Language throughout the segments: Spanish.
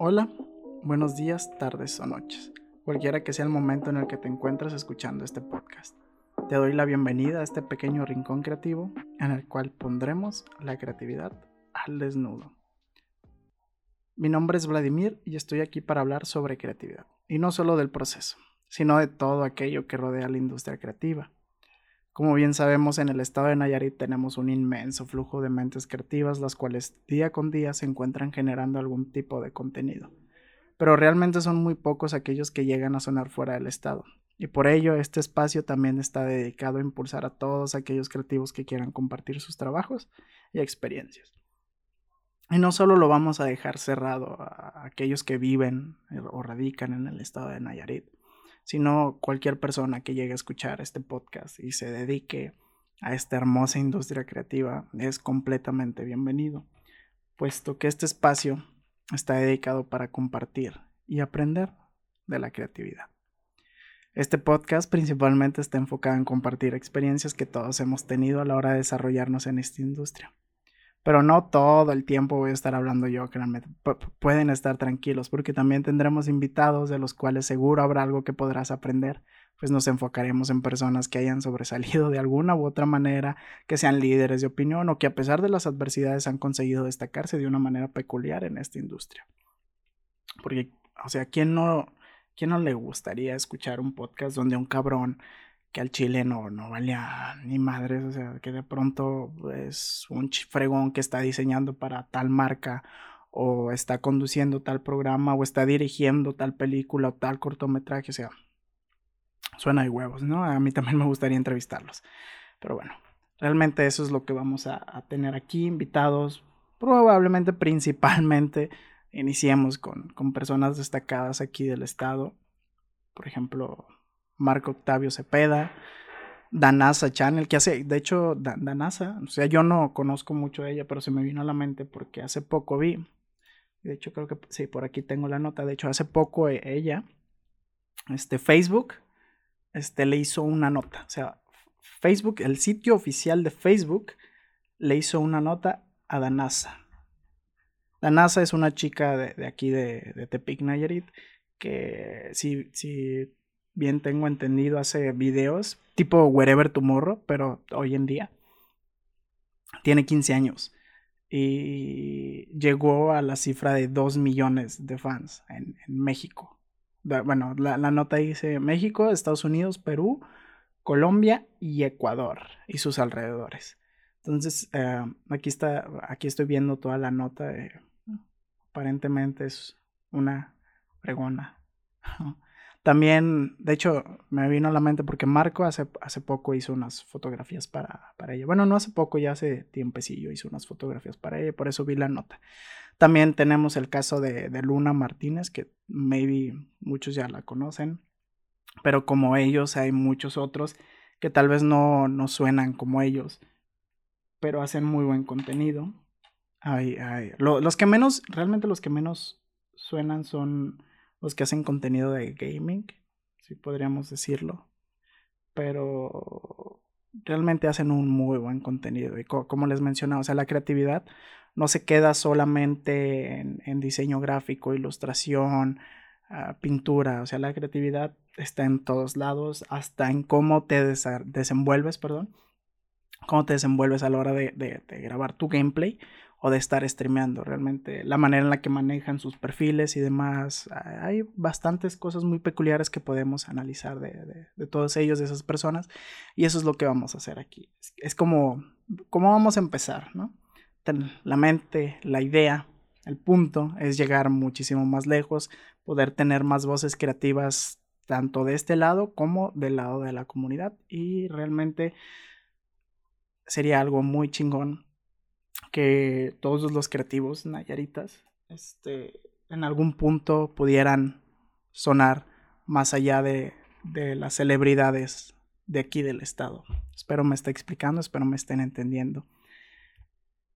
Hola, buenos días, tardes o noches, cualquiera que sea el momento en el que te encuentres escuchando este podcast. Te doy la bienvenida a este pequeño rincón creativo en el cual pondremos la creatividad al desnudo. Mi nombre es Vladimir y estoy aquí para hablar sobre creatividad, y no solo del proceso, sino de todo aquello que rodea la industria creativa. Como bien sabemos, en el estado de Nayarit tenemos un inmenso flujo de mentes creativas, las cuales día con día se encuentran generando algún tipo de contenido. Pero realmente son muy pocos aquellos que llegan a sonar fuera del estado. Y por ello, este espacio también está dedicado a impulsar a todos aquellos creativos que quieran compartir sus trabajos y experiencias. Y no solo lo vamos a dejar cerrado a aquellos que viven o radican en el estado de Nayarit, sino cualquier persona que llegue a escuchar este podcast y se dedique a esta hermosa industria creativa es completamente bienvenido, puesto que este espacio está dedicado para compartir y aprender de la creatividad. Este podcast principalmente está enfocado en compartir experiencias que todos hemos tenido a la hora de desarrollarnos en esta industria. Pero no todo el tiempo voy a estar hablando yo, créanme. pueden estar tranquilos porque también tendremos invitados de los cuales seguro habrá algo que podrás aprender. Pues nos enfocaremos en personas que hayan sobresalido de alguna u otra manera, que sean líderes de opinión o que a pesar de las adversidades han conseguido destacarse de una manera peculiar en esta industria. Porque, o sea, ¿quién no, quién no le gustaría escuchar un podcast donde un cabrón que al chile no, no valía ni madres, o sea, que de pronto es un fregón que está diseñando para tal marca o está conduciendo tal programa o está dirigiendo tal película o tal cortometraje, o sea, suena de huevos, ¿no? A mí también me gustaría entrevistarlos. Pero bueno, realmente eso es lo que vamos a, a tener aquí, invitados, probablemente principalmente iniciemos con, con personas destacadas aquí del estado, por ejemplo, Marco Octavio Cepeda, Danasa Channel, que hace, de hecho, Danasa, o sea, yo no conozco mucho de ella, pero se me vino a la mente porque hace poco vi, de hecho creo que sí, por aquí tengo la nota, de hecho hace poco e, ella, este Facebook, este le hizo una nota, o sea, Facebook, el sitio oficial de Facebook le hizo una nota a Danasa. Danasa es una chica de, aquí de, de Tepic Nayarit que si, si bien tengo entendido, hace videos tipo Wherever Tomorrow, pero hoy en día. Tiene 15 años y llegó a la cifra de 2 millones de fans en, México. Bueno, la, nota dice México, Estados Unidos, Perú, Colombia y Ecuador y sus alrededores. Entonces, eh, aquí está, aquí estoy viendo toda la nota. aparentemente es una pregona. También, de hecho, me vino a la mente porque Marco hace, hace poco hizo unas fotografías para, para ella. Bueno, no hace poco, ya hace tiempecillo hizo unas fotografías para ella, por eso vi la nota. También tenemos el caso de, Luna Martínez, que maybe muchos ya la conocen, pero como ellos hay muchos otros que tal vez no, no suenan como ellos, pero hacen muy buen contenido. Hay, hay. los que menos, realmente los que menos suenan son los que hacen contenido de gaming, si podríamos decirlo. Pero realmente hacen un muy buen contenido. Y como les mencionaba, o sea, la creatividad no se queda solamente en, diseño gráfico, ilustración, ah, pintura. O sea, la creatividad está en todos lados, hasta en cómo te desenvuelves, perdón. Cómo te desenvuelves a la hora de grabar tu gameplay o de estar streameando. Realmente la manera en la que manejan sus perfiles y demás. Hay bastantes cosas muy peculiares que podemos analizar de, todos ellos, de esas personas. Y eso es lo que vamos a hacer aquí. Es, como, ¿cómo vamos a empezar? ¿no? La mente, la idea, el punto es llegar muchísimo más lejos, poder tener más voces creativas tanto de este lado como del lado de la comunidad. Y realmente sería algo muy chingón que todos los creativos nayaritas este, en algún punto pudieran sonar más allá de, de las celebridades de aquí del estado. Espero me esté explicando, espero me estén entendiendo.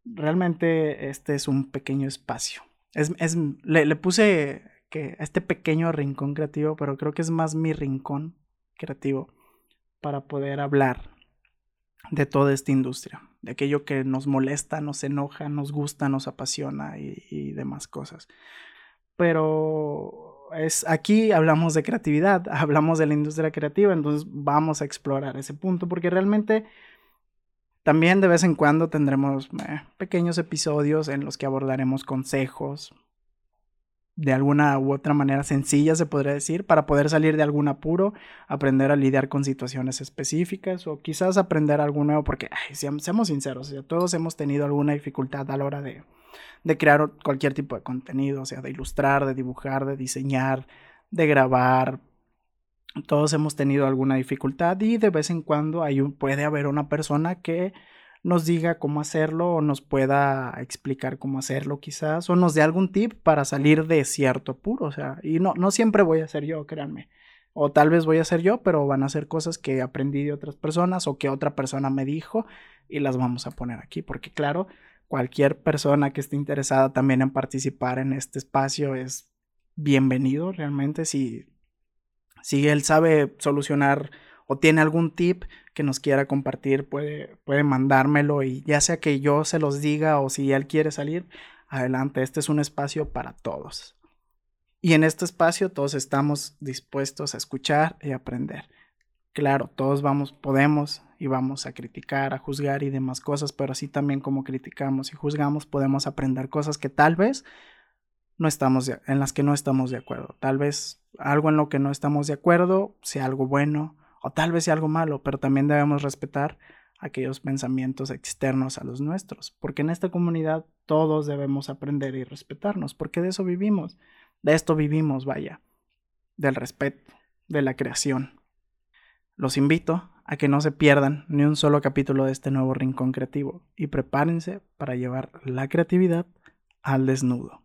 Realmente este es un pequeño espacio. Es, es, le, le puse que este pequeño rincón creativo, pero creo que es más mi rincón creativo para poder hablar de toda esta industria, de aquello que nos molesta, nos enoja, nos gusta, nos apasiona y, demás cosas. pero es aquí hablamos de creatividad, hablamos de la industria creativa, entonces vamos a explorar ese punto porque realmente también de vez en cuando tendremos eh, pequeños episodios en los que abordaremos consejos, de alguna u otra manera sencilla, se podría decir, para poder salir de algún apuro, aprender a lidiar con situaciones específicas o quizás aprender algo nuevo, porque seamos sinceros, todos hemos tenido alguna dificultad a la hora de, de crear cualquier tipo de contenido, o sea, de ilustrar, de dibujar, de diseñar, de grabar. Todos hemos tenido alguna dificultad y de vez en cuando hay puede haber una persona que nos diga cómo hacerlo o nos pueda explicar cómo hacerlo quizás o nos dé algún tip para salir de cierto apuro, o sea, y no, no siempre voy a ser yo, créanme. O tal vez voy a ser yo, pero van a ser cosas que aprendí de otras personas o que otra persona me dijo y las vamos a poner aquí, porque claro, cualquier persona que esté interesada también en participar en este espacio es bienvenido realmente si, si él sabe solucionar o tiene algún tip que nos quiera compartir, puede, puede mandármelo y ya sea que yo se los diga o si él quiere salir, adelante, este es un espacio para todos. Y en este espacio todos estamos dispuestos a escuchar y aprender. Claro, todos vamos, podemos y vamos a criticar, a juzgar y demás cosas, pero así también como criticamos y juzgamos, podemos aprender cosas que tal vez no estamos en las que no estamos de acuerdo. Tal vez algo en lo que no estamos de acuerdo sea algo bueno o tal vez sea algo malo, pero también debemos respetar aquellos pensamientos externos a los nuestros, porque en esta comunidad todos debemos aprender y respetarnos, porque de eso vivimos, de esto vivimos, vaya, del respeto, de la creación. Los invito a que no se pierdan ni un solo capítulo de este nuevo rincón creativo y prepárense para llevar la creatividad al desnudo.